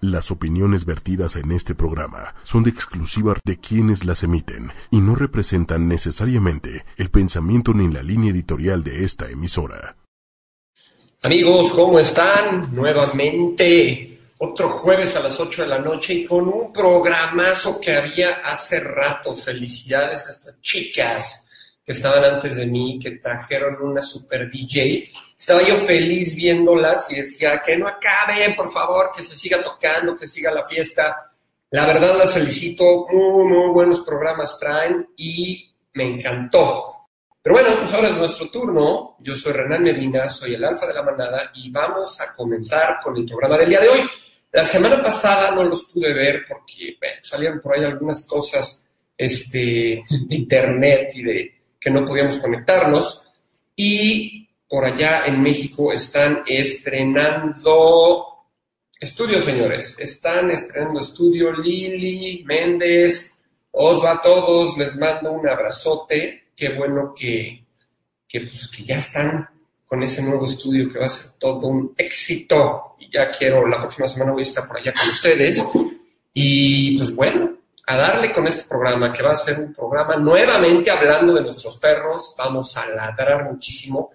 Las opiniones vertidas en este programa son de exclusiva de quienes las emiten y no representan necesariamente el pensamiento ni la línea editorial de esta emisora. Amigos, ¿cómo están? Nuevamente, otro jueves a las 8 de la noche y con un programazo que había hace rato. Felicidades a estas chicas que estaban antes de mí, que trajeron una super DJ estaba yo feliz viéndolas y decía, que no acabe, por favor, que se siga tocando, que siga la fiesta. La verdad las felicito, muy, muy buenos programas traen y me encantó. Pero bueno, pues ahora es nuestro turno. Yo soy Renan Medina, soy el alfa de la manada y vamos a comenzar con el programa del día de hoy. La semana pasada no los pude ver porque salieron por ahí algunas cosas este, de internet y de que no podíamos conectarnos. Y por allá en México están estrenando estudios, señores. Están estrenando estudio Lili, Méndez, Osva, a todos. Les mando un abrazote. Qué bueno que, que, pues, que ya están con ese nuevo estudio que va a ser todo un éxito. Y ya quiero, la próxima semana voy a estar por allá con ustedes. Y pues bueno, a darle con este programa, que va a ser un programa nuevamente hablando de nuestros perros. Vamos a ladrar muchísimo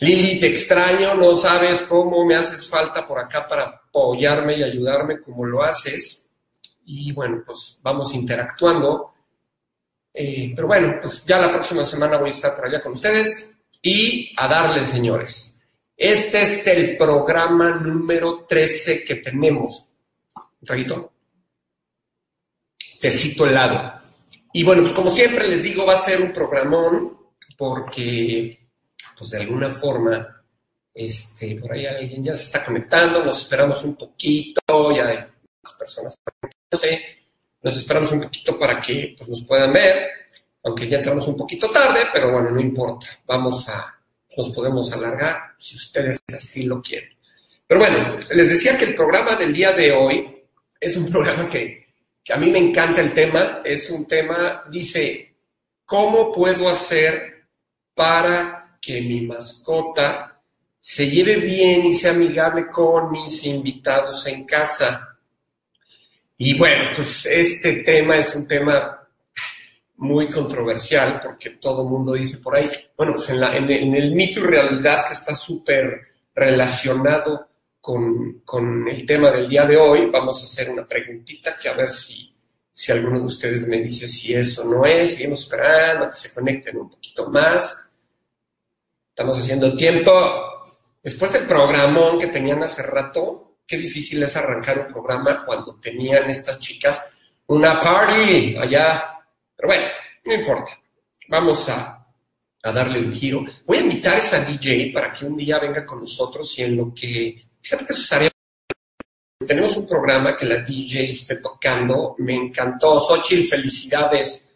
Lili, te extraño, no sabes cómo me haces falta por acá para apoyarme y ayudarme como lo haces. Y bueno, pues vamos interactuando. Eh, pero bueno, pues ya la próxima semana voy a estar por allá con ustedes y a darles, señores. Este es el programa número 13 que tenemos. Un traguito. Tecito helado. Y bueno, pues como siempre les digo, va a ser un programón porque pues de alguna forma, este, por ahí alguien ya se está conectando, nos esperamos un poquito, ya hay más personas nos esperamos un poquito para que pues, nos puedan ver, aunque ya entramos un poquito tarde, pero bueno, no importa, vamos a, nos podemos alargar si ustedes así lo quieren. Pero bueno, les decía que el programa del día de hoy es un programa que, que a mí me encanta el tema, es un tema, dice, ¿cómo puedo hacer para que mi mascota se lleve bien y sea amigable con mis invitados en casa. Y bueno, pues este tema es un tema muy controversial porque todo el mundo dice por ahí, bueno, pues en, el, mito y realidad que está súper relacionado con, con, el tema del día de hoy, vamos a hacer una preguntita que a ver si, si alguno de ustedes me dice si eso no es, seguimos esperando a que se conecten un poquito más. Estamos haciendo tiempo. Después del programón que tenían hace rato, qué difícil es arrancar un programa cuando tenían estas chicas una party allá. Pero bueno, no importa. Vamos a, darle un giro. Voy a invitar a esa DJ para que un día venga con nosotros y en lo que, fíjate que eso tenemos un programa que la DJ esté tocando. Me encantó. Xochitl, felicidades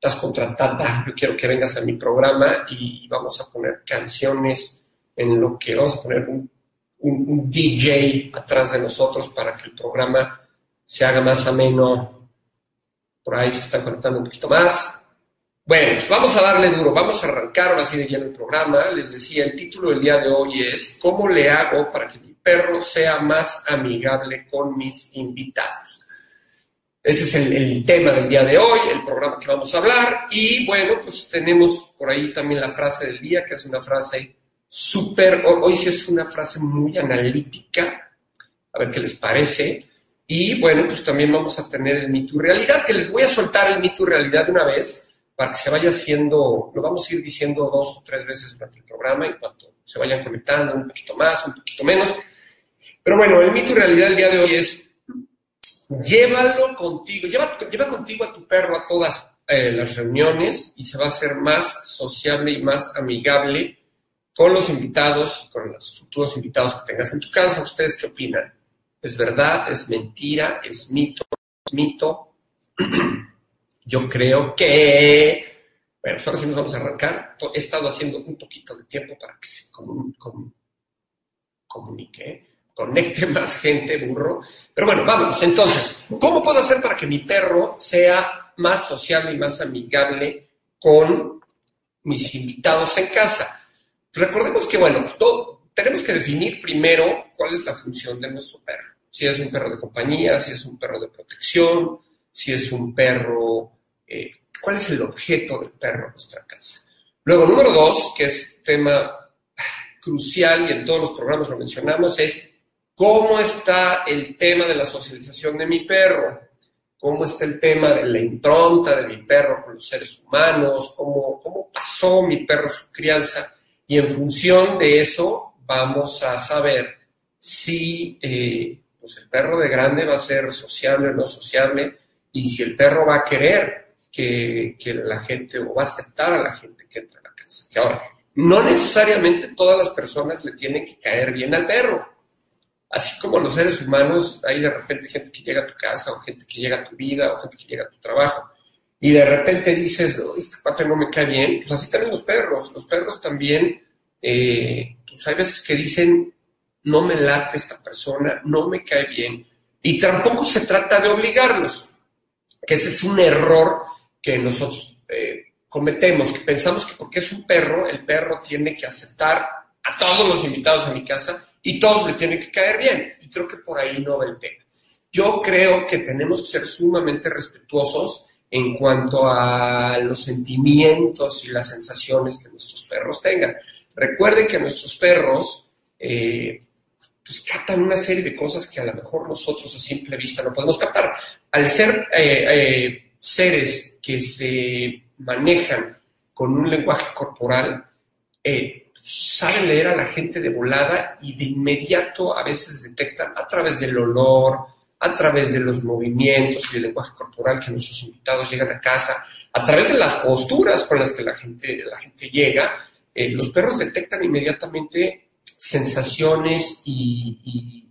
estás contratada, yo quiero que vengas a mi programa y vamos a poner canciones en lo que vamos a poner un, DJ atrás de nosotros para que el programa se haga más ameno. Por ahí se está conectando un poquito más. Bueno, pues vamos a darle duro, vamos a arrancar ahora sí de lleno el programa. Les decía, el título del día de hoy es ¿Cómo le hago para que mi perro sea más amigable con mis invitados? Ese es el, tema del día de hoy, el programa que vamos a hablar. Y bueno, pues tenemos por ahí también la frase del día, que es una frase súper, hoy sí es una frase muy analítica, a ver qué les parece. Y bueno, pues también vamos a tener el mito realidad, que les voy a soltar el mito realidad de una vez para que se vaya haciendo, lo vamos a ir diciendo dos o tres veces durante el programa en cuanto se vayan conectando un poquito más, un poquito menos. Pero bueno, el mito realidad del día de hoy es llévalo contigo, lleva, lleva contigo a tu perro a todas eh, las reuniones y se va a hacer más sociable y más amigable con los invitados, con los futuros invitados que tengas en tu casa. ¿Ustedes qué opinan? ¿Es verdad? ¿Es mentira? ¿Es mito? ¿Es mito? Yo creo que... Bueno, pues ahora sí nos vamos a arrancar. He estado haciendo un poquito de tiempo para que se comunique conecte más gente, burro. Pero bueno, vamos, entonces, ¿cómo puedo hacer para que mi perro sea más sociable y más amigable con mis invitados en casa? Recordemos que, bueno, tenemos que definir primero cuál es la función de nuestro perro. si es un perro de compañía, si es un perro de protección, si es un perro, eh, cuál es el objeto del perro en nuestra casa. Luego, número dos, que es tema crucial y en todos los programas lo mencionamos, es cómo está el tema de la socialización de mi perro, cómo está el tema de la impronta de mi perro con los seres humanos, cómo, cómo pasó mi perro su crianza y en función de eso vamos a saber si eh, pues el perro de grande va a ser sociable o no sociable y si el perro va a querer que, la gente o va a aceptar a la gente que entra a la casa. Que ahora, no necesariamente todas las personas le tienen que caer bien al perro. Así como los seres humanos, hay de repente gente que llega a tu casa o gente que llega a tu vida o gente que llega a tu trabajo y de repente dices, este cuate no me cae bien, pues así también los perros. Los perros también, eh, pues hay veces que dicen, no me late esta persona, no me cae bien. Y tampoco se trata de obligarlos, que ese es un error que nosotros eh, cometemos, que pensamos que porque es un perro, el perro tiene que aceptar a todos los invitados a mi casa y todos le tienen que caer bien. Y creo que por ahí no va el tema. Yo creo que tenemos que ser sumamente respetuosos en cuanto a los sentimientos y las sensaciones que nuestros perros tengan. Recuerden que nuestros perros eh, pues captan una serie de cosas que a lo mejor nosotros a simple vista no podemos captar. Al ser eh, eh, seres que se manejan con un lenguaje corporal, eh, saben leer a la gente de volada y de inmediato a veces detectan a través del olor, a través de los movimientos y del lenguaje corporal que nuestros invitados llegan a casa, a través de las posturas con las que la gente, la gente llega, los perros detectan inmediatamente sensaciones y,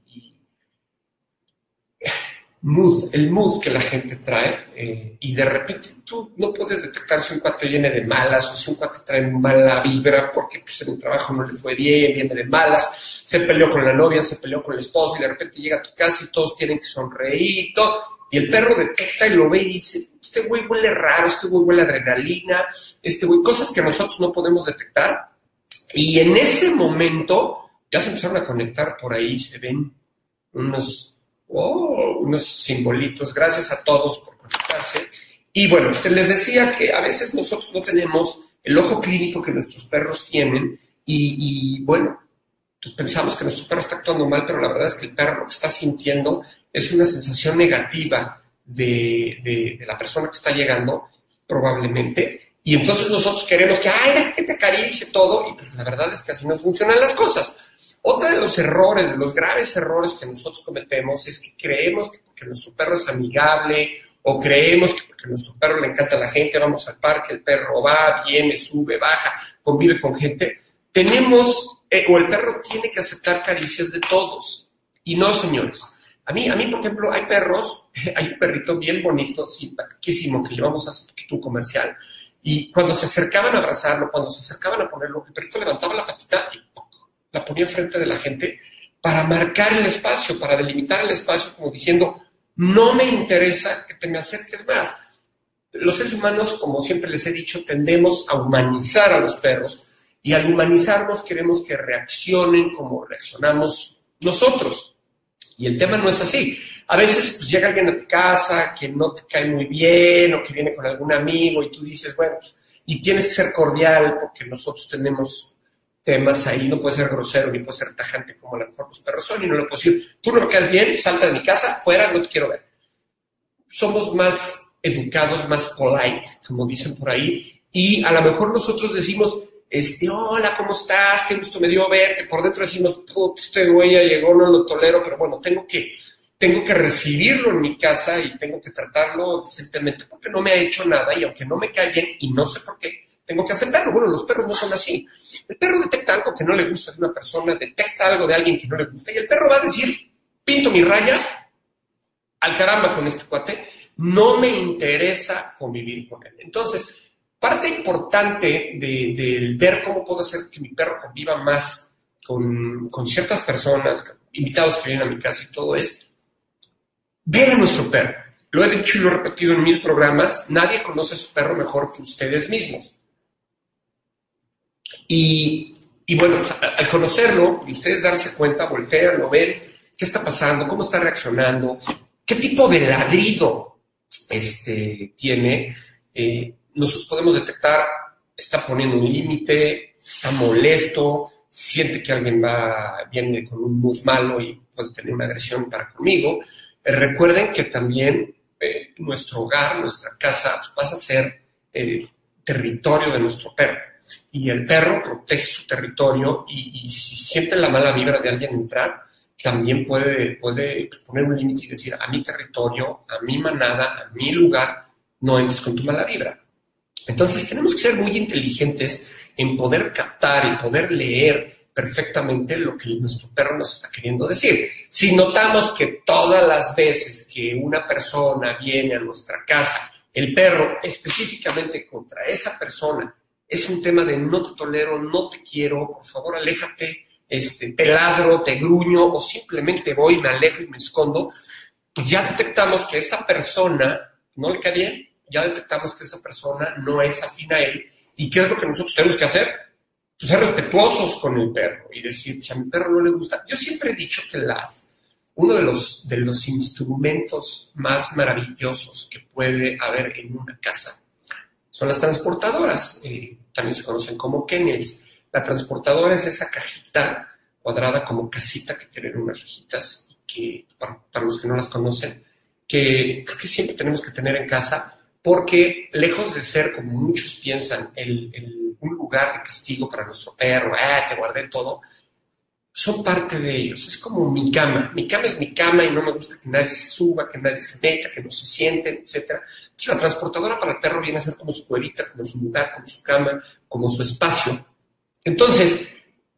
mood, el mood que la gente trae, eh, y de repente tú no puedes detectar si un cuate viene de malas o si un cuate trae mala vibra porque pues, en el trabajo no le fue bien, viene de malas, se peleó con la novia, se peleó con el esposo y de repente llega a tu casa y todos tienen que sonreír y el perro detecta y lo ve y dice, este güey huele raro, este güey huele adrenalina, este güey, cosas que nosotros no podemos detectar y en ese momento ya se empezaron a conectar por ahí, se ven unos, oh, unos simbolitos. Gracias a todos por conectarse. Y bueno, usted les decía que a veces nosotros no tenemos el ojo clínico que nuestros perros tienen y, bueno, pues pensamos que nuestro perro está actuando mal, pero la verdad es que el perro lo que está sintiendo es una sensación negativa de, de la persona que está llegando, probablemente, y entonces nosotros queremos que, ay, que te acaricie todo, y pues la verdad es que así no funcionan las cosas. Otro de los errores, de los graves errores que nosotros cometemos es que creemos que porque nuestro perro es amigable o creemos que porque nuestro perro le encanta a la gente, vamos al parque, el perro va, viene, sube, baja, convive con gente, tenemos, eh, o el perro tiene que aceptar caricias de todos. Y no, señores. A mí, a mí, por ejemplo, hay perros, hay un perrito bien bonito, simpaticísimo, que llevamos hace poquito un comercial, y cuando se acercaban a abrazarlo, cuando se acercaban a ponerlo, el perrito levantaba la patita y la ponía enfrente de la gente para marcar el espacio, para delimitar el espacio, como diciendo, no me interesa que te me acerques más. Los seres humanos, como siempre les he dicho, tendemos a humanizar a los perros y al humanizarnos queremos que reaccionen como reaccionamos nosotros. Y el tema no es así. A veces pues, llega alguien a tu casa que no te cae muy bien o que viene con algún amigo y tú dices, bueno, pues, y tienes que ser cordial porque nosotros tenemos temas ahí, no puede ser grosero ni puede ser tajante como a lo mejor los perros son y no le puedo decir, tú no me quedas bien, salta de mi casa, fuera, no te quiero ver. Somos más educados, más polite, como dicen por ahí, y a lo mejor nosotros decimos, este, hola, ¿cómo estás? Qué gusto me dio verte. Por dentro decimos, este güey ya llegó, no lo tolero, pero bueno, tengo que tengo que recibirlo en mi casa y tengo que tratarlo decentemente porque no me ha hecho nada y aunque no me cae bien y no sé por qué, tengo que aceptarlo. Bueno, los perros no son así. El perro detecta algo que no le gusta de una persona, detecta algo de alguien que no le gusta y el perro va a decir, pinto mi raya, al caramba con este cuate, no me interesa convivir con él. Entonces, parte importante de, ver cómo puedo hacer que mi perro conviva más con, con ciertas personas, invitados que vienen a mi casa y todo es Ver a nuestro perro. Lo he dicho y lo he repetido en mil programas, nadie conoce a su perro mejor que ustedes mismos. Y, bueno, pues, al conocerlo, ustedes darse cuenta, voltearlo, ver, qué está pasando, cómo está reaccionando, qué tipo de ladrido este, tiene. Eh, nosotros podemos detectar, está poniendo un límite, está molesto, siente que alguien va, viene con un mood malo y puede tener una agresión para conmigo. Eh, recuerden que también eh, nuestro hogar, nuestra casa, pues, a ser el territorio de nuestro perro. Y el perro protege su territorio y, si siente la mala vibra de alguien entrar, también puede, puede poner un límite y decir, a mi territorio, a mi manada, a mi lugar, no entres con tu mala vibra. Entonces tenemos que ser muy inteligentes en poder captar y poder leer perfectamente lo que nuestro perro nos está queriendo decir. Si notamos que todas las veces que una persona viene a nuestra casa, el perro específicamente contra esa persona es un tema de no te tolero, no te quiero, por favor aléjate, este, te ladro, te gruño o simplemente voy, me alejo y me escondo, pues ya detectamos que esa persona no le cae bien, ya detectamos que esa persona no es afín a él. ¿Y qué es lo que nosotros tenemos que hacer? Pues ser respetuosos con el perro y decir, si a mi perro no le gusta. Yo siempre he dicho que las, uno de los, de los instrumentos más maravillosos que puede haber en una casa son las transportadoras. También se conocen como kennels. La transportadora es esa cajita cuadrada como casita que tienen unas rejitas que, para, los que no las conocen, que creo que siempre tenemos que tener en casa porque lejos de ser, como muchos piensan, un lugar de castigo para nuestro perro, ah, te guardé todo, son parte de ellos. Es como mi cama. Mi cama es mi cama y no me gusta que nadie se suba, que nadie se meta, que no se sienten, etc. la transportadora para el perro viene a ser como su cuevita, como su lugar, como su cama, como su espacio. Entonces,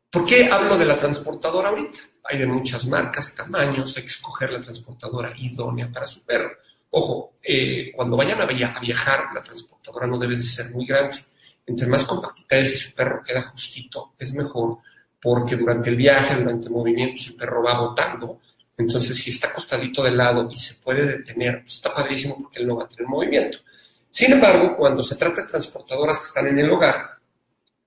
¿por qué hablo de la transportadora ahorita? Hay de muchas marcas, tamaños, hay que escoger la transportadora idónea para su perro. Ojo, eh, cuando vayan a, viajar, la transportadora no debe de ser muy grande. Entre más compactita es y su perro queda justito, es mejor, porque durante el viaje, durante el movimiento, su perro va botando. Entonces, si está acostadito de lado y se puede detener, pues está padrísimo porque él no va a tener movimiento. Sin embargo, cuando se trata de transportadoras que están en el hogar,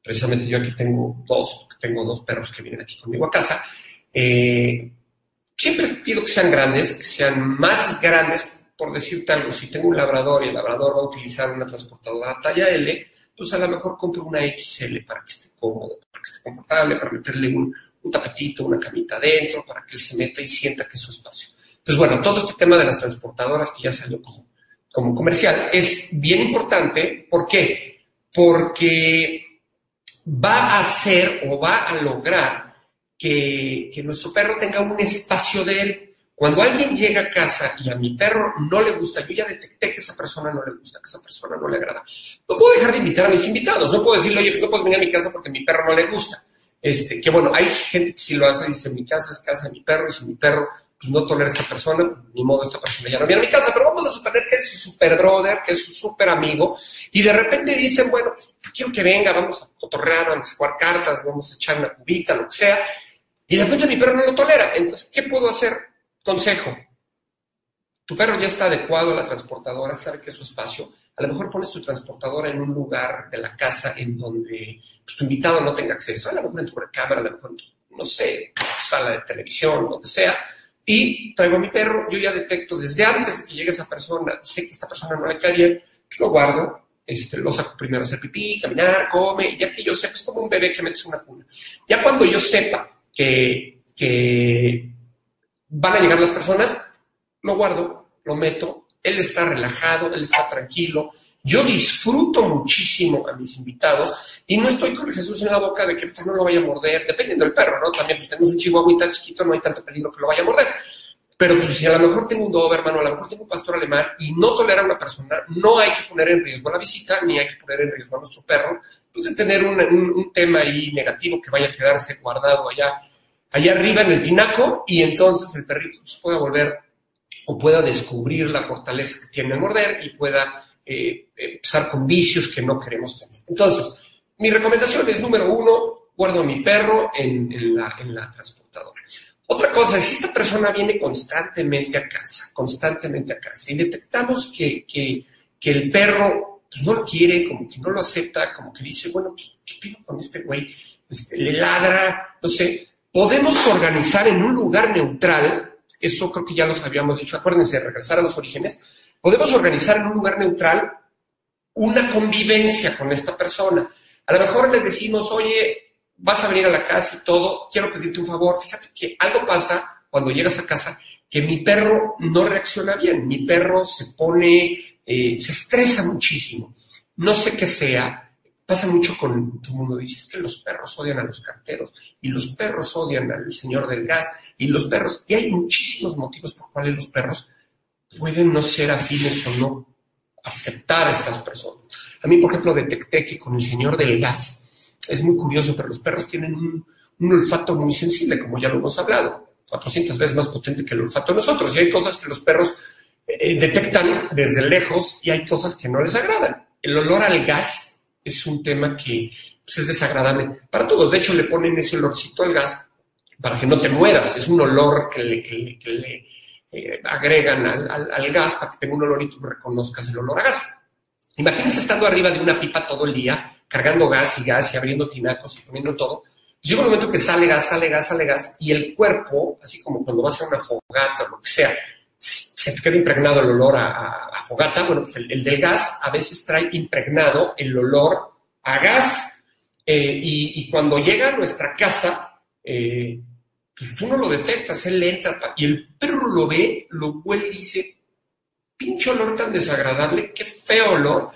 precisamente yo aquí tengo dos, tengo dos perros que vienen aquí conmigo a casa, eh, siempre pido que sean grandes, que sean más grandes por decirte algo, si tengo un labrador y el labrador va a utilizar una transportadora talla L, pues a lo mejor compro una XL para que esté cómodo, que esté confortable, para meterle un, tapetito, una camita adentro, para que él se meta y sienta que es su espacio. Pues bueno, todo este tema de las transportadoras que ya salió como, comercial es bien importante. ¿Por qué? Porque va a hacer o va a lograr que, que nuestro perro tenga un espacio de él cuando alguien llega a casa y a mi perro no le gusta, yo ya detecté que esa persona no le gusta, que esa persona no le agrada. No puedo dejar de invitar a mis invitados, no puedo decirle, oye, pues no puedes venir a mi casa porque a mi perro no le gusta. Este, que bueno, hay gente que sí lo hace, dice, mi casa es casa de mi perro, y si mi perro pues, no tolera a esta persona, ni modo, esta persona ya no viene a mi casa, pero vamos a suponer que es su super brother, que es su super amigo, y de repente dicen, bueno, pues, quiero que venga, vamos a cotorrear, vamos a jugar cartas, vamos a echar una cubita, lo que sea, y de repente mi perro no lo tolera. Entonces, ¿qué puedo hacer? Consejo. Tu perro ya está adecuado a la transportadora, sabe que es su espacio. A lo mejor pones tu transportadora en un lugar de la casa en donde pues, tu invitado no tenga acceso. A lo mejor en tu recámara, a lo mejor, no sé, sala de televisión, donde sea. Y traigo a mi perro, yo ya detecto desde antes de que llegue esa persona, sé que esta persona no le cae bien, pues lo guardo, este, lo saco primero a hacer pipí, caminar, come, ya que yo sepa, es como un bebé que metes una cuna. Ya cuando yo sepa que, que van a llegar las personas, lo guardo, lo meto, él está relajado, él está tranquilo, yo disfruto muchísimo a mis invitados y no estoy con Jesús en la boca de que no lo vaya a morder, dependiendo del perro, ¿no? También pues tenemos un chihuahuita chiquito, no hay tanto peligro que lo vaya a morder. Pero pues, si a lo mejor tengo un Doberman o a lo mejor tengo un pastor alemán y no tolera a una persona, no hay que poner en riesgo la visita ni hay que poner en riesgo a nuestro perro, pues de tener un, un tema ahí negativo que vaya a quedarse guardado allá allá arriba en el tinaco y entonces el perrito se pueda volver o pueda descubrir la fortaleza que tiene el morder y pueda eh, empezar con vicios que no queremos tener. Entonces, mi recomendación es número uno, guardo a mi perro en, la, transportadora. Otra cosa, si esta persona viene constantemente a casa, constantemente a casa, y detectamos que, el perro pues, no lo quiere, como que no lo acepta, como que dice, bueno, pues, ¿qué pido con este güey? Este, le ladra, no sé, podemos organizar en un lugar neutral, eso creo que ya los habíamos dicho, acuérdense de regresar a los orígenes, podemos organizar en un lugar neutral una convivencia con esta persona. A lo mejor le decimos, oye, vas a venir a la casa y todo, quiero pedirte un favor, fíjate que algo pasa cuando llegas a casa, que mi perro no reacciona bien, mi perro se pone, eh, se estresa muchísimo, no sé qué sea, pasa mucho con, todo el mundo dice, es que los perros odian a los carteros, y los perros odian al señor del gas, y los perros, y hay muchísimos motivos por cuales los perros pueden no ser afines o no aceptar a estas personas. A mí, por ejemplo, detecté que con el señor del gas, es muy curioso, pero los perros tienen un, olfato muy sensible, como ya lo hemos hablado, 400 veces más potente que el olfato de nosotros. Y hay cosas que los perros eh, detectan desde lejos y hay cosas que no les agradan. El olor al gas es un tema que pues, es desagradable para todos. De hecho, le ponen ese olorcito al gas para que no te mueras. Es un olor que le, que le eh, agregan al, gas para que tenga un olor y tú reconozcas el olor a gas. Imagínense estando arriba de una pipa todo el día, cargando gas y gas y abriendo tinacos y poniendo todo. Pues llega un momento que sale gas, sale gas, sale gas, y el cuerpo, así como cuando vas a una fogata o lo que sea, se te queda impregnado el olor a, fogata. Bueno, pues el, del gas a veces trae impregnado el olor a gas. Eh, y, cuando llega a nuestra casa, eh, pues tú no lo detectas, él entra y el perro lo ve, lo huele y dice, pinche olor tan desagradable, qué feo olor.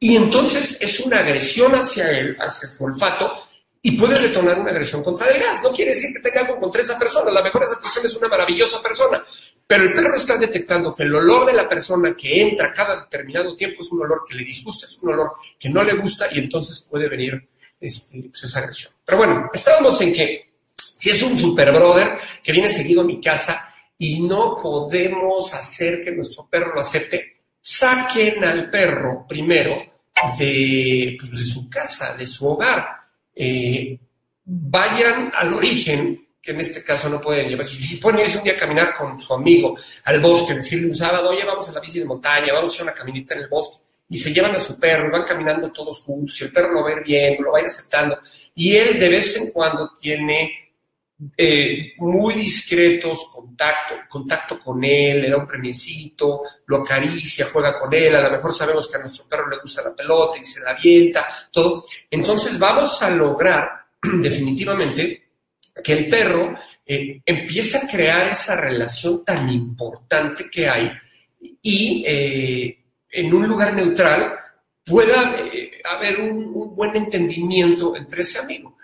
Y entonces es una agresión hacia él, hacia su olfato, y puede detonar una agresión contra el gas. No quiere decir que tenga algo contra esa persona, a lo mejor esa persona es una maravillosa persona, pero el perro está detectando que el olor de la persona que entra cada determinado tiempo es un olor que le disgusta, es un olor que no le gusta, y entonces puede venir este, pues, esa agresión. Pero bueno, estábamos en que si es un super brother que viene seguido a mi casa y no podemos hacer que nuestro perro lo acepte, saquen al perro primero de, pues, su casa, de su hogar. Eh, vayan al origen, que en este caso no pueden llevar. Si, pueden irse un día a caminar con su amigo al bosque, decirle un sábado, oye, vamos a la bici de montaña, vamos a hacer una caminita en el bosque, y se llevan a su perro, y van caminando todos juntos, y el perro lo va a ir viendo, lo va a ir aceptando, y él de vez en cuando tiene eh, muy discretos, contacto, contacto con él, le da un premiecito, lo acaricia, juega con él, a lo mejor sabemos que a nuestro perro le gusta la pelota y se la avienta, todo. Entonces vamos a lograr definitivamente que el perro eh, empiece a crear esa relación tan importante que hay y eh, en un lugar neutral pueda haber un buen entendimiento entre ese amigo.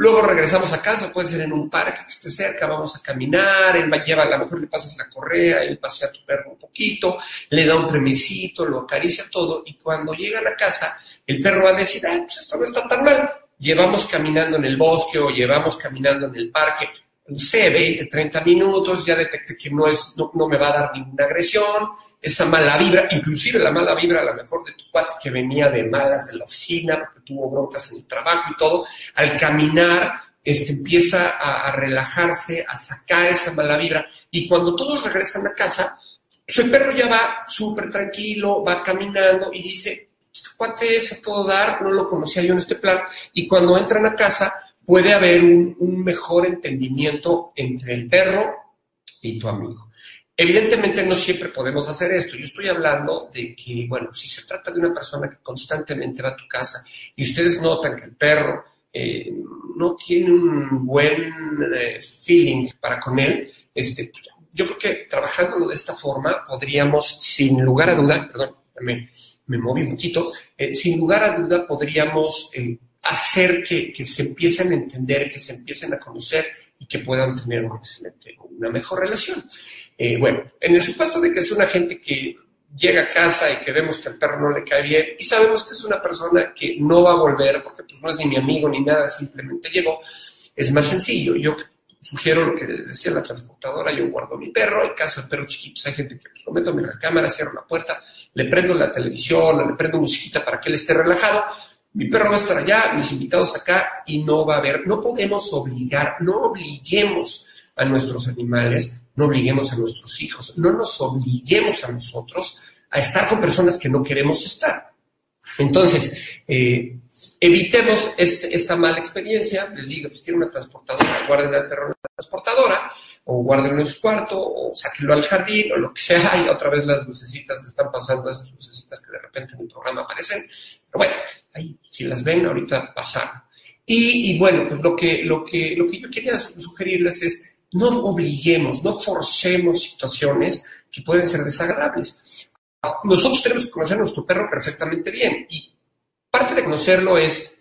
Luego regresamos a casa, puede ser en un parque que esté cerca, vamos a caminar, él va, lleva, a lo mejor le pasas la correa, él pasea a tu perro un poquito, le da un premisito, lo acaricia todo, y cuando llega a la casa, el perro va a decir, ah, pues esto no está tan mal. Llevamos caminando en el bosque o llevamos caminando en el parque, no sé, 20, 30 minutos, ya detecté que no, es, no, me va a dar ninguna agresión, esa mala vibra, inclusive la mala vibra a lo mejor de tu cuate que venía de malas de la oficina porque tuvo broncas en el trabajo y todo, al caminar este, empieza a, relajarse, a sacar esa mala vibra. Y cuando todos regresan a casa, su perro ya va súper tranquilo, va caminando y dice, este cuate a todo dar, no lo conocía yo en este plan, y cuando entran a casa, puede haber un, mejor entendimiento entre el perro y tu amigo. Evidentemente no siempre podemos hacer esto. Yo estoy hablando de que, bueno, si se trata de una persona que constantemente va a tu casa y ustedes notan que el perro eh, no tiene un buen eh, feeling para con él, este, pues, yo creo que trabajándolo de esta forma podríamos, sin lugar a duda, perdón, me, me moví un poquito, eh, sin lugar a duda podríamos hacer que, se empiecen a entender, que se empiecen a conocer y que puedan tener una excelente, una mejor relación. Eh, bueno, en el supuesto de que es una gente que llega a casa y que vemos que el perro no le cae bien y sabemos que es una persona que no va a volver porque pues, no es ni mi amigo ni nada, simplemente llegó, es más sencillo. Yo sugiero lo que decía la transportadora, yo guardo mi perro, en caso de perros chiquitos hay gente que lo meto en la cámara, cierro la puerta, le prendo la televisión, le prendo musiquita para que él esté relajado, mi perro va a estar allá, mis invitados acá y no va a haber, no podemos obligar, no obliguemos a nuestros animales, no obliguemos a nuestros hijos, no nos obliguemos a nosotros a estar con personas que no queremos estar. Entonces, eh, evitemos esa mala experiencia. Les digo, si quieren una transportadora, guarden al perro en la transportadora, o guárdenlo en su cuarto, o sáquenlo al jardín, o lo que sea, y otra vez las lucecitas están pasando, esas lucecitas que de repente en el programa aparecen. Pero bueno, ahí, si las ven, ahorita pasaron. Y, bueno, pues lo que, lo, que, lo que yo quería sugerirles es no obliguemos, no forcemos situaciones que pueden ser desagradables. Nosotros tenemos que conocer a nuestro perro perfectamente bien y parte de conocerlo es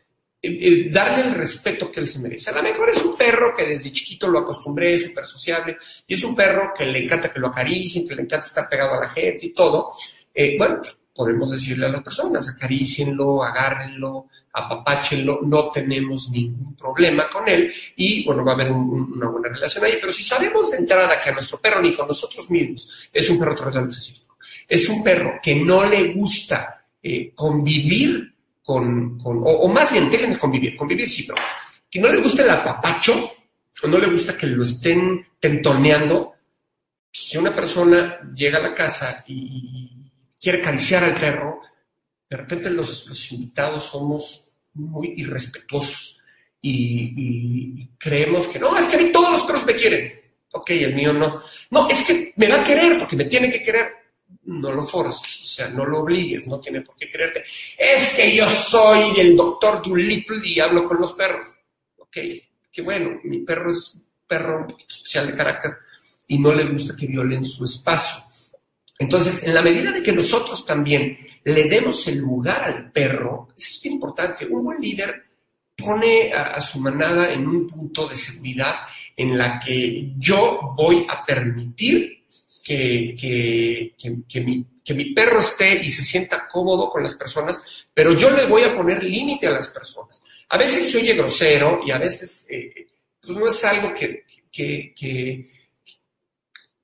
eh, eh, darle el respeto que él se merece. A lo mejor es un perro que desde chiquito lo acostumbré, es súper sociable, y es un perro que le encanta que lo acaricien, que le encanta estar pegado a la gente y todo. Eh, bueno, podemos decirle a las personas, acaricienlo, agárrenlo, apapáchenlo, no tenemos ningún problema con él y bueno, va a haber una buena relación ahí. Pero si sabemos de entrada que a nuestro perro ni con nosotros mismos es un perro específico, es un perro que no le gusta eh, convivir con, o, más bien, déjenme convivir, convivir sí, pero que no le gusta el apapacho o no le gusta que lo estén tentoneando, si una persona llega a la casa y quiere acariciar al perro, de repente los, invitados somos muy irrespetuosos y, creemos que no, es que a mí todos los perros me quieren. Ok, el mío no. No, es que me va a querer porque me tiene que querer. No lo forces, o sea, no lo obligues, no tiene por qué quererte. Es que yo soy el doctor Dolittle y hablo con los perros. Ok, qué bueno, mi perro es un perro un poquito especial de carácter y no le gusta que violen su espacio. Entonces, en la medida de que nosotros también le demos el lugar al perro, eso es importante. Un buen líder pone a, su manada en un punto de seguridad en la que yo voy a permitir que, que, mi, perro esté y se sienta cómodo con las personas, pero yo le voy a poner límite a las personas. A veces se oye grosero y a veces eh, pues no es algo que,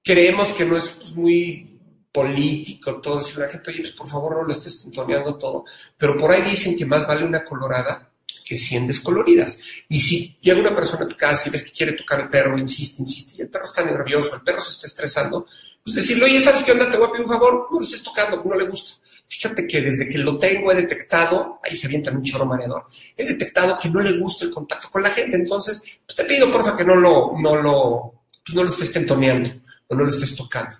creemos que no es pues, muy político, todo eso. La gente, oye, pues por favor no lo estés tintoneando todo. Pero por ahí dicen que más vale una colorada que 100 descoloridas. Y si llega una persona a tu casa y ves que quiere tocar el perro, insiste, insiste, y el perro está nervioso, el perro se está estresando, pues decirle, oye, ¿sabes qué onda? Te voy a pedir un favor, no lo estés tocando, no le gusta. Fíjate que desde que lo tengo he detectado, ahí se avienta un chorro mareador, he detectado que no le gusta el contacto con la gente, entonces, pues te pido porfa que no lo, no lo, pues no lo estés tentoneando o no lo estés tocando.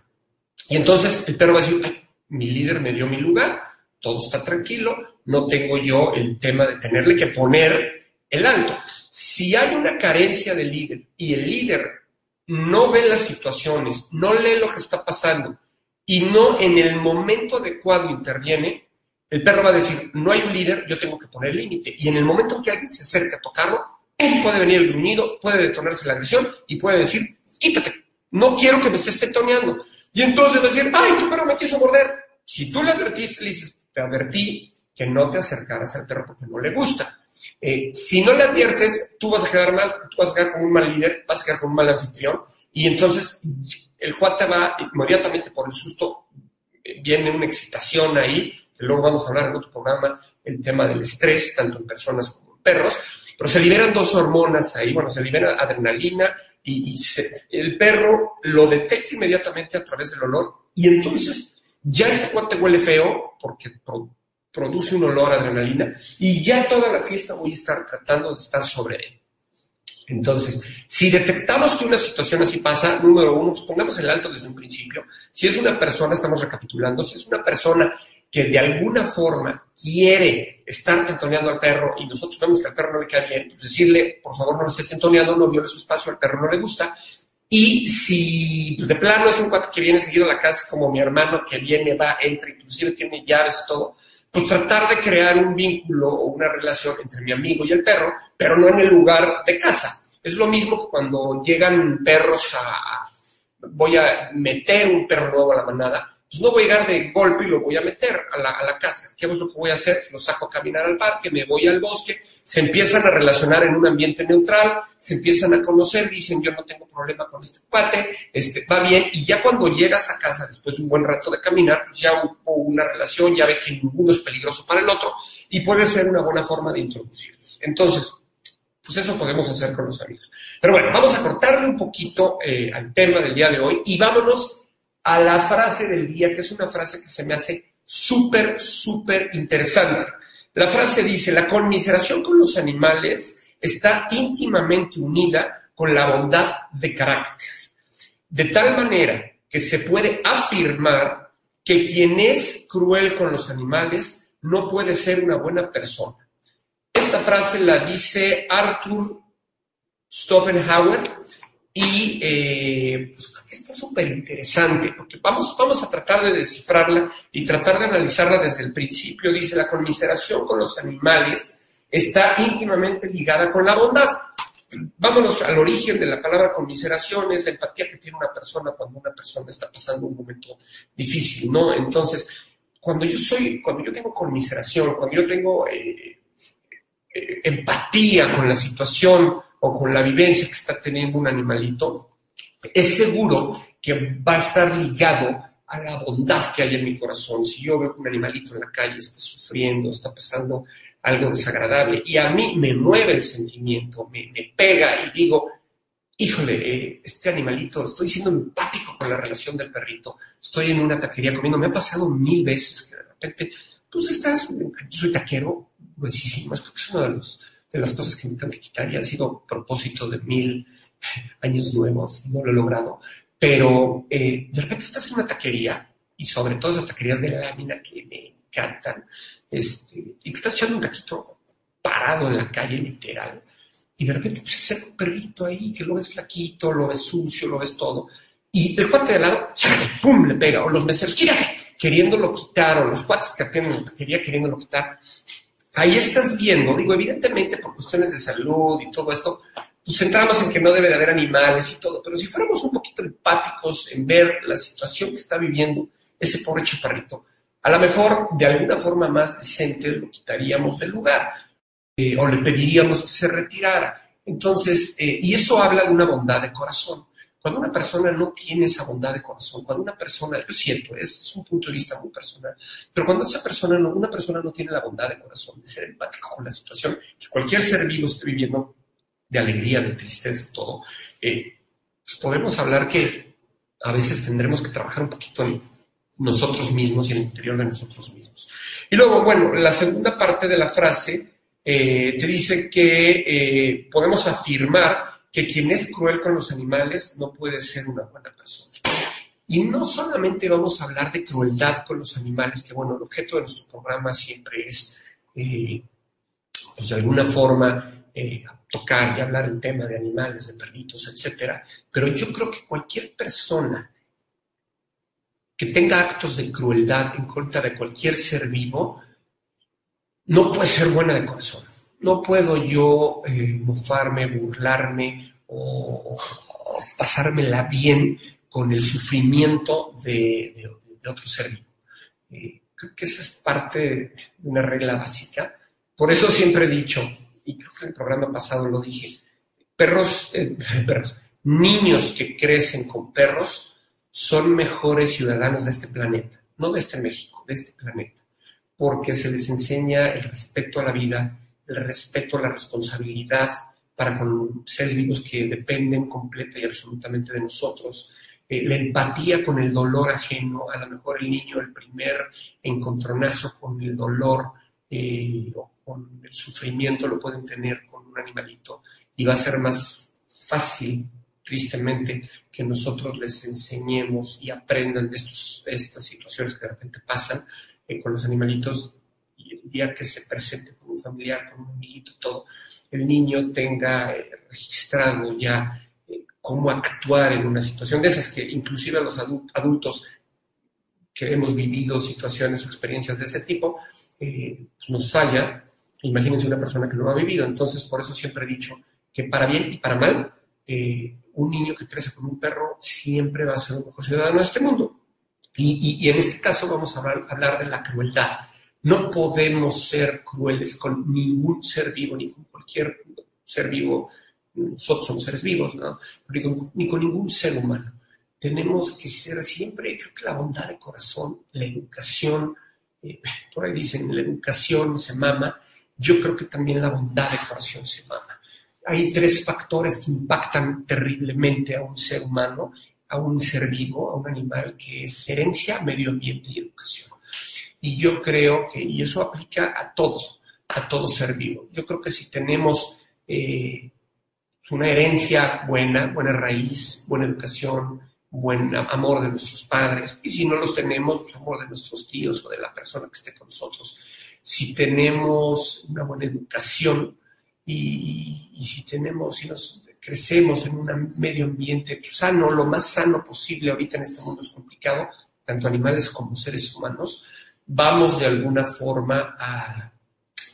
Y entonces el perro va a decir, mi líder me dio mi lugar, todo está tranquilo, no tengo yo el tema de tenerle que poner el alto. Si hay una carencia de líder y el líder no ve las situaciones, no lee lo que está pasando y no en el momento adecuado interviene, el perro va a decir, no hay un líder, yo tengo que poner límite. Y en el momento en que alguien se acerca a tocarlo, puede venir el gruñido, puede detonarse la agresión y puede decir, quítate, no quiero que me estés tetoneando. Y entonces va a decir, ay, tu perro me quiso morder. Si tú le advertiste, le dices, te advertí que no te acercaras al perro porque no le gusta. Eh, si no le adviertes, tú vas a quedar mal, tú vas a quedar como un mal líder, vas a quedar como un mal anfitrión, y entonces el cuate va inmediatamente por el susto, eh, viene una excitación ahí, que luego vamos a hablar en otro programa, el tema del estrés, tanto en personas como en perros, pero se liberan dos hormonas ahí, bueno, se libera adrenalina y, el perro lo detecta inmediatamente a través del olor y entonces ya este cuate huele feo porque produce un olor a adrenalina y ya toda la fiesta voy a estar tratando de estar sobre él. Entonces, si detectamos que una situación así pasa, número uno, pues pongamos el alto desde un principio. Si es una persona, estamos recapitulando, si es una persona que de alguna forma quiere estar tentoneando al perro y nosotros vemos que al perro no le queda bien, pues decirle, por favor, no lo estés tentoneando, no viole su espacio, al perro no le gusta. Y si pues, de plano es un cuate que viene seguido a la casa, como mi hermano que viene, va, entra, inclusive tiene llaves y todo, pues tratar de crear un vínculo o una relación entre mi amigo y el perro, pero no en el lugar de casa. Es lo mismo que cuando llegan perros a... Voy a meter un perro nuevo a la manada, pues no voy a llegar de golpe y lo voy a meter a la, casa. ¿Qué es lo que voy a hacer? Lo saco a caminar al parque, me voy al bosque, se empiezan a relacionar en un ambiente neutral, se empiezan a conocer, dicen yo no tengo problema con este cuate, este, va bien, y ya cuando llegas a casa después de un buen rato de caminar, pues ya hubo una relación, ya ve que ninguno es peligroso para el otro, y puede ser una buena forma de introducirlos. Entonces, pues eso podemos hacer con los amigos. Pero bueno, vamos a cortarle un poquito eh, al tema del día de hoy y vámonos a la frase del día, que es una frase que se me hace súper, súper interesante. La frase dice, la conmiseración con los animales está íntimamente unida con la bondad de carácter, de tal manera que se puede afirmar que quien es cruel con los animales no puede ser una buena persona. Esta frase la dice Arthur Schopenhauer y eh, pues está súper interesante porque vamos, vamos a tratar de descifrarla y tratar de analizarla desde el principio. Dice, la conmiseración con los animales está íntimamente ligada con la bondad. Vámonos al origen de la palabra conmiseración, es la empatía que tiene una persona cuando una persona está pasando un momento difícil, ¿no? Entonces, cuando yo soy, cuando yo tengo conmiseración, cuando yo tengo eh, eh, empatía con la situación con la vivencia que está teniendo un animalito, es seguro que va a estar ligado a la bondad que hay en mi corazón. Si yo veo un animalito en la calle está sufriendo, está pasando algo desagradable y a mí me mueve el sentimiento, me, pega y digo, híjole, eh, este animalito, estoy siendo empático con la relación del perrito, estoy en una taquería comiendo, me ha pasado mil veces que de repente, pues estás, yo soy taquero, gruesísimo, es que es una de, de las cosas que me que quitar y ha sido propósito de mil años nuevos y no lo he logrado, pero eh, de repente estás en una taquería y sobre todo esas taquerías de lámina que me encantan, este, y te estás echando un taquito parado en la calle, literal, y de repente pues, se acerca un perrito ahí que lo ves flaquito, lo ves sucio, lo ves todo, y el cuate de lado, ¡pum!, le pega, o los meseros, queriéndolo quitar, o los cuates que atienden la taquería queriéndolo quitar. Ahí estás viendo, digo, evidentemente por cuestiones de salud y todo esto, pues centramos en que no debe de haber animales y todo, pero si fuéramos un poquito empáticos en ver la situación que está viviendo ese pobre chaparrito, a lo mejor de alguna forma más decente lo quitaríamos del lugar eh, o le pediríamos que se retirara. Entonces, eh, y eso habla de una bondad de corazón. Cuando una persona no tiene esa bondad de corazón, cuando una persona, yo siento, es, un punto de vista muy personal, pero cuando esa persona no, una persona no tiene la bondad de corazón, de ser empático con la situación que cualquier ser vivo esté viviendo, de alegría, de tristeza, todo, eh, pues podemos hablar que a veces tendremos que trabajar un poquito en nosotros mismos y en el interior de nosotros mismos. Y luego, bueno, la segunda parte de la frase eh, te dice que eh, podemos afirmar que quien es cruel con los animales no puede ser una buena persona. Y no solamente vamos a hablar de crueldad con los animales, que bueno, el objeto de nuestro programa siempre es, eh, pues de alguna forma, tocar y hablar el tema de animales, de perritos, etcétera. Pero yo creo que cualquier persona que tenga actos de crueldad en contra de cualquier ser vivo, no puede ser buena de corazón. No puedo yo eh, mofarme, burlarme o, pasármela bien con el sufrimiento de, otro ser vivo. Eh, creo que esa es parte de una regla básica. Por eso siempre he dicho, y creo que en el programa pasado lo dije, eh, perros niños que crecen con perros son mejores ciudadanos de este planeta, no de este México, de este planeta, porque se les enseña el respeto a la vida, el respeto la responsabilidad para con seres vivos que dependen completa y absolutamente de nosotros, eh, la empatía con el dolor ajeno, a lo mejor el niño, el primer encontronazo con el dolor eh, o con el sufrimiento lo pueden tener con un animalito y va a ser más fácil tristemente, que nosotros les enseñemos y aprendan de estos, estas situaciones que de repente pasan eh, con los animalitos y el día que se presente familiar, con un amiguito, todo, el niño tenga eh, registrado ya eh, cómo actuar en una situación de esas, que inclusive los adultos que hemos vivido situaciones o experiencias de ese tipo, nos falla. Imagínense una persona que no lo ha vivido. Entonces, por eso siempre he dicho que para bien y para mal, eh, un niño que crece con un perro siempre va a ser un mejor ciudadano de este mundo. Y, en este caso vamos a hablar, de la crueldad. No podemos ser crueles con ningún ser vivo, ni con cualquier ser vivo. Nosotros somos seres vivos, ¿no? Ni con, ningún ser humano. Tenemos que ser siempre, creo que la bondad de corazón, la educación, eh, por ahí dicen, la educación se mama. Yo creo que también la bondad de corazón se mama hay tres factores que impactan terriblemente a un ser humano, a un ser vivo, a un animal, que es herencia, medio ambiente y educación. Y yo creo que, y eso aplica a todos, a todo ser vivo. Yo creo que si tenemos eh, una herencia buena, buena raíz, buena educación, buen amor de nuestros padres, y si no los tenemos, pues amor de nuestros tíos o de la persona que esté con nosotros. Si tenemos una buena educación y, si tenemos, si nos crecemos en un medio ambiente sano, lo más sano posible, ahorita en este mundo es complicado, tanto animales como seres humanos, vamos de alguna forma a,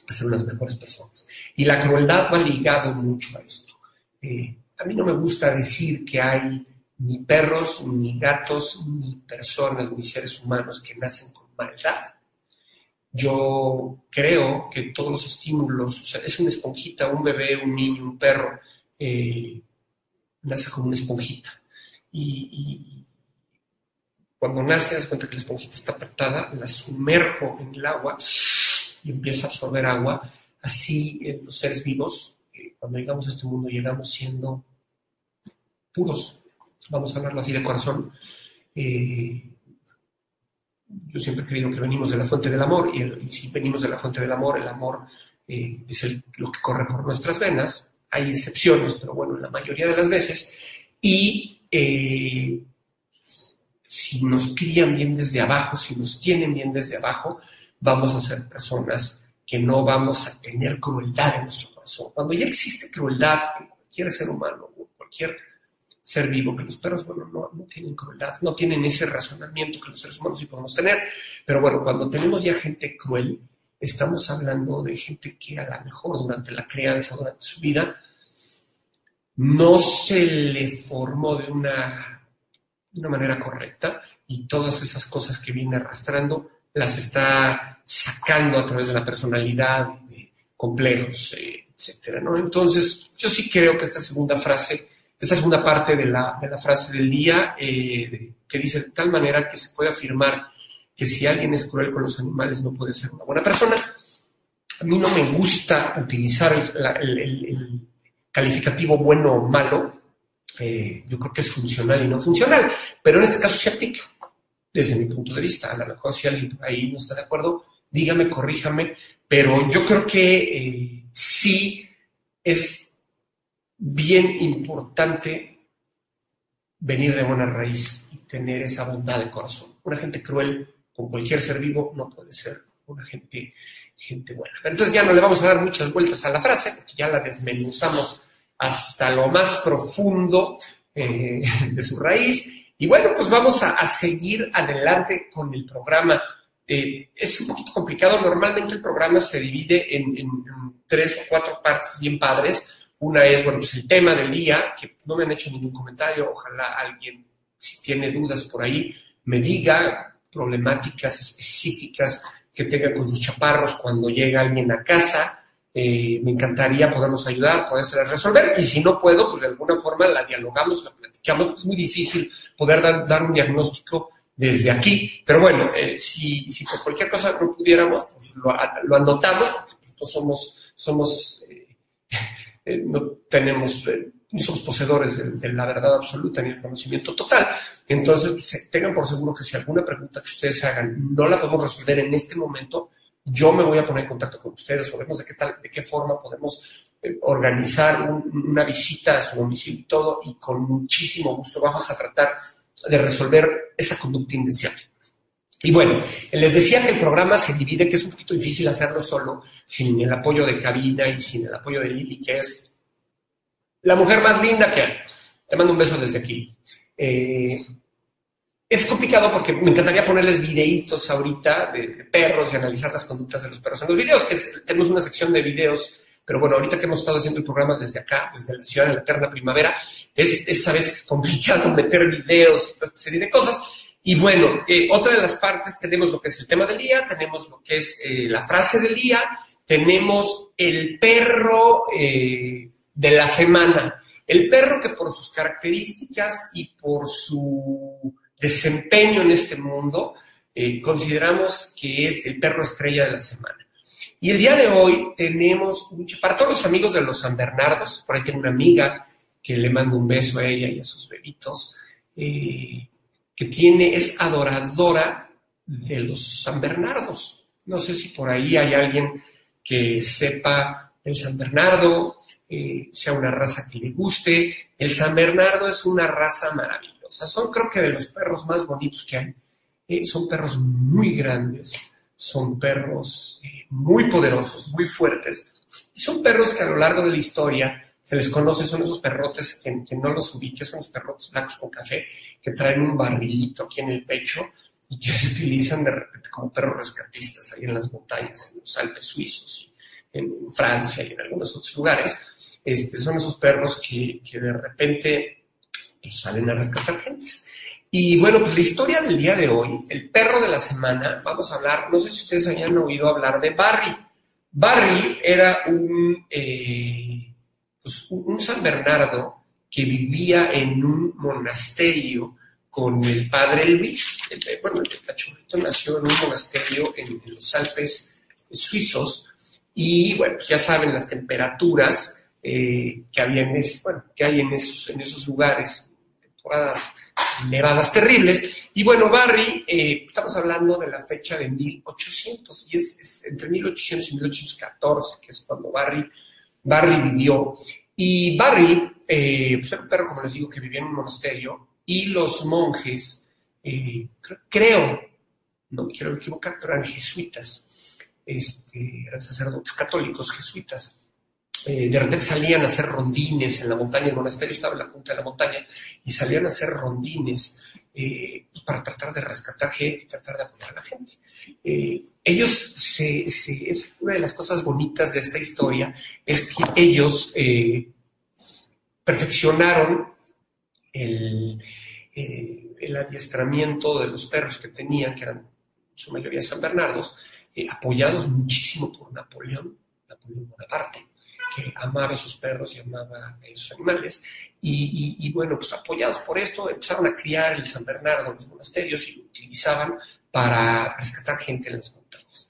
ser unas mejores personas. Y la crueldad va ligado mucho a esto. Eh, a mí no me gusta decir que hay ni perros, ni gatos, ni personas, ni seres humanos que nacen con maldad. Yo creo que todos los estímulos, o sea, es una esponjita, un bebé, un niño, un perro, eh, nace como una esponjita. Y, cuando nace, das cuenta que la esponjita está apretada, la sumerjo en el agua y empieza a absorber agua. Así los seres vivos, eh, cuando llegamos a este mundo, llegamos siendo puros, vamos a hablarlo así de corazón. Eh, yo siempre he creído que venimos de la fuente del amor y, si venimos de la fuente del amor, el amor eh, es lo que corre por nuestras venas. Hay excepciones, pero bueno, la mayoría de las veces. Y eh, si nos crían bien desde abajo, si nos tienen bien desde abajo, vamos a ser personas que no vamos a tener crueldad en nuestro corazón. Cuando ya existe crueldad en cualquier ser humano o cualquier ser vivo, que los perros, bueno, no, tienen crueldad, no tienen ese razonamiento que los seres humanos sí podemos tener. Pero bueno, cuando tenemos ya gente cruel, estamos hablando de gente que a lo mejor durante la crianza, durante su vida, no se le formó de una, de una manera correcta y todas esas cosas que viene arrastrando las está sacando a través de la personalidad, de complejos, eh, etcétera, ¿no? Entonces, yo sí creo que esta segunda frase esta segunda parte de la, de la frase del día, eh, que dice de tal manera que se puede afirmar que si alguien es cruel con los animales no puede ser una buena persona. A mí no me gusta utilizar el, calificativo bueno o malo. Eh, yo creo que es funcional y no funcional, pero en este caso se aplica desde mi punto de vista. A lo mejor si alguien ahí no está de acuerdo, dígame, corríjame, pero yo creo que eh, sí es bien importante venir de buena raíz y tener esa bondad de corazón. Una gente cruel con cualquier ser vivo no puede ser una gente, gente buena. Entonces ya no le vamos a dar muchas vueltas a la frase, porque ya la desmenuzamos hasta lo más profundo eh, de su raíz. Y bueno, pues vamos a, seguir adelante con el programa. Eh, es un poquito complicado. Normalmente el programa se divide en, en tres o cuatro partes bien padres una es, bueno, pues el tema del día, que no me han hecho ningún comentario, ojalá alguien, si tiene dudas por ahí, me diga problemáticas específicas que tenga con sus chaparros cuando llega alguien a casa. Eh, me encantaría podernos ayudar, poderse resolver. Y si no puedo, pues de alguna forma la dialogamos, la platicamos. Es muy difícil poder dar, un diagnóstico desde aquí. Pero bueno, eh, si, por cualquier cosa no pudiéramos, pues lo, anotamos, porque pues, somos, somos eh, eh, no tenemos, eh, somos poseedores de, la verdad absoluta ni el conocimiento total. Entonces, tengan por seguro que si alguna pregunta que ustedes hagan no la podemos resolver en este momento, yo me voy a poner en contacto con ustedes o vemos de qué, tal, de qué forma podemos eh, organizar una visita a su domicilio y todo, y con muchísimo gusto vamos a tratar de resolver esa conducta indeseable. Y bueno, les decía que el programa se divide, que es un poquito difícil hacerlo solo, sin el apoyo de Cabina y sin el apoyo de Lili, que es la mujer más linda que hay. Te mando un beso desde aquí. Eh, es complicado porque me encantaría ponerles videitos ahorita de, perros y analizar las conductas de los perros en los videos, que tenemos una sección de videos, pero bueno, ahorita que hemos estado haciendo el programa desde acá, desde la ciudad de la eterna primavera, es, es a veces complicado meter videos y toda serie de cosas. Y bueno, eh, otra de las partes tenemos lo que es el tema del día, tenemos lo que es eh, la frase del día, tenemos el perro eh, de la semana. El perro que por sus características y por su desempeño en este mundo, consideramos que es el perro estrella de la semana. Y el día de hoy tenemos, para todos los amigos de los San Bernardos, por ahí tengo una amiga que le mando un beso a ella y a sus bebitos, que tiene, es adoradora de los San Bernardos. No sé si por ahí hay alguien que sepa el San Bernardo, eh, sea una raza que le guste. El San Bernardo es una raza maravillosa. Son creo que de los perros más bonitos que hay. Eh, son perros muy grandes, son perros eh, muy poderosos, muy fuertes. Y son perros que a lo largo de la historia se les conoce, son esos perrotes que, que no los ubique, son los perrotes blancos con café que traen un barrilito aquí en el pecho y que se utilizan de repente como perros rescatistas ahí en las montañas, en los Alpes suizos, en Francia y en algunos otros lugares. Este, son esos perros que de repente pues, salen a rescatar gentes. Y bueno, pues la historia del día de hoy, el perro de la semana, vamos a hablar, no sé si ustedes habían oído hablar de Barry. Barry era un, eh, pues, un San Bernardo que vivía en un monasterio con el padre Luis. Bueno, el cachorrito nació en un monasterio en, los Alpes suizos y bueno, pues ya saben las temperaturas eh, que, había en bueno, que hay en esos, en esos lugares, temporadas nevadas terribles. Y bueno, Barry, eh, estamos hablando de la fecha de 1800, y es, entre 1800 y 1814, que es cuando Barry, Barry vivió. Y Barry, eh, pues era un perro, como les digo, que vivía en un monasterio, y los monjes, eh, creo, no me quiero equivocar, pero eran jesuitas, este, eran sacerdotes católicos jesuitas. Eh, de repente salían a hacer rondines en la montaña, el monasterio estaba en la punta de la montaña, y salían a hacer rondines eh, para tratar de rescatar gente y tratar de apoyar a la gente. ellos, se, es una de las cosas bonitas de esta historia, es que ellos perfeccionaron el, eh, el adiestramiento de los perros que tenían, que eran en su mayoría San Bernardos, eh, apoyados muchísimo por Napoleón, Napoleón Bonaparte, que amaba a sus perros y amaba a esos animales. Y, bueno, pues apoyados por esto, empezaron a criar el San Bernardo en los monasterios y lo utilizaban para rescatar gente en las montañas.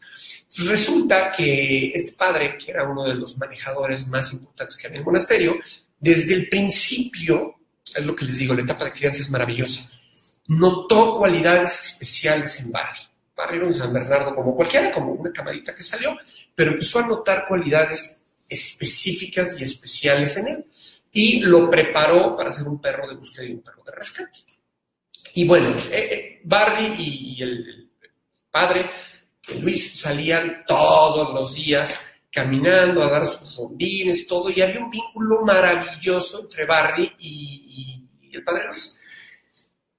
Resulta que este padre, que era uno de los manejadores más importantes que había en el monasterio, desde el principio es lo que les digo, la etapa de crianza es maravillosa. Notó cualidades especiales en Barry. Barry era un San Bernardo como cualquiera, como una camarita que salió, pero empezó a notar cualidades específicas y especiales en él y lo preparó para ser un perro de búsqueda y un perro de rescate. Y bueno, eh, eh, Barry y, el padre, Luis, salían todos los días caminando, a dar sus rondines, todo, y había un vínculo maravilloso entre Barry y, el padre Luis.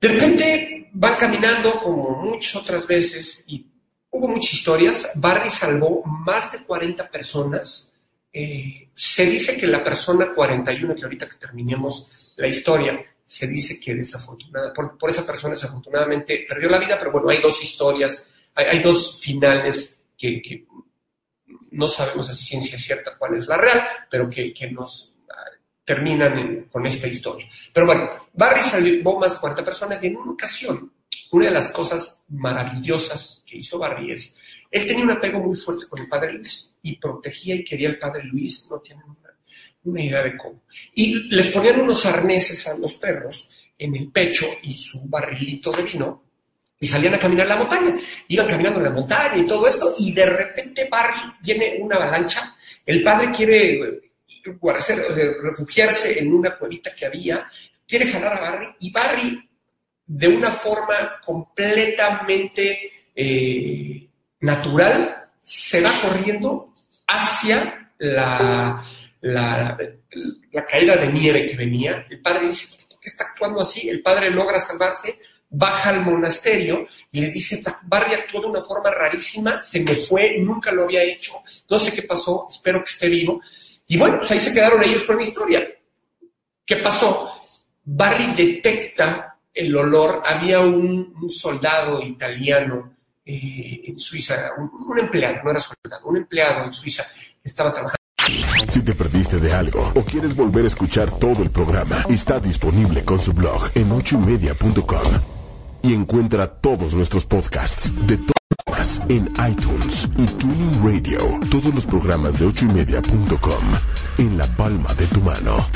De repente van caminando como muchas otras veces y hubo muchas historias. Barry salvó más de 40 personas. Eh, se dice que la persona 41, que ahorita que terminemos la historia, se dice que desafortunada, por, esa persona desafortunadamente perdió la vida, pero bueno, hay dos historias, hay, dos finales que, que no sabemos a ciencia cierta cuál es la real, pero que, nos ah, terminan con esta historia. Pero bueno, Barry salvó más de 40 personas y en una ocasión, una de las cosas maravillosas que hizo Barry es, él tenía un apego muy fuerte con el padre Luis y protegía y quería al padre Luis, no tienen una, una idea de cómo. Y les ponían unos arneses a los perros en el pecho y su barrilito de vino y salían a caminar la montaña. Iban caminando en la montaña y todo esto, y de repente Barry viene una avalancha. El padre quiere eh, refugiarse en una cuevita que había, quiere jalar a Barry, y Barry, de una forma completamente eh, natural, se va corriendo hacia la, la, la caída de nieve que venía. El padre dice, ¿por qué está actuando así? El padre logra salvarse baja al monasterio y les dice, Barry actuó de una forma rarísima, se me fue, nunca lo había hecho, no sé qué pasó, espero que esté vivo. Y bueno, pues ahí se quedaron ellos con mi historia. ¿Qué pasó? Barry detecta el olor, había un, soldado italiano eh, en Suiza, un, empleado, no era soldado, un empleado en Suiza que estaba trabajando. Si te perdiste de algo o quieres volver a escuchar todo el programa, está disponible con su blog en ochoymedia.com y encuentra todos nuestros podcasts de todas en iTunes y Tuning Radio. Todos los programas de ochoymedia.com en la palma de tu mano.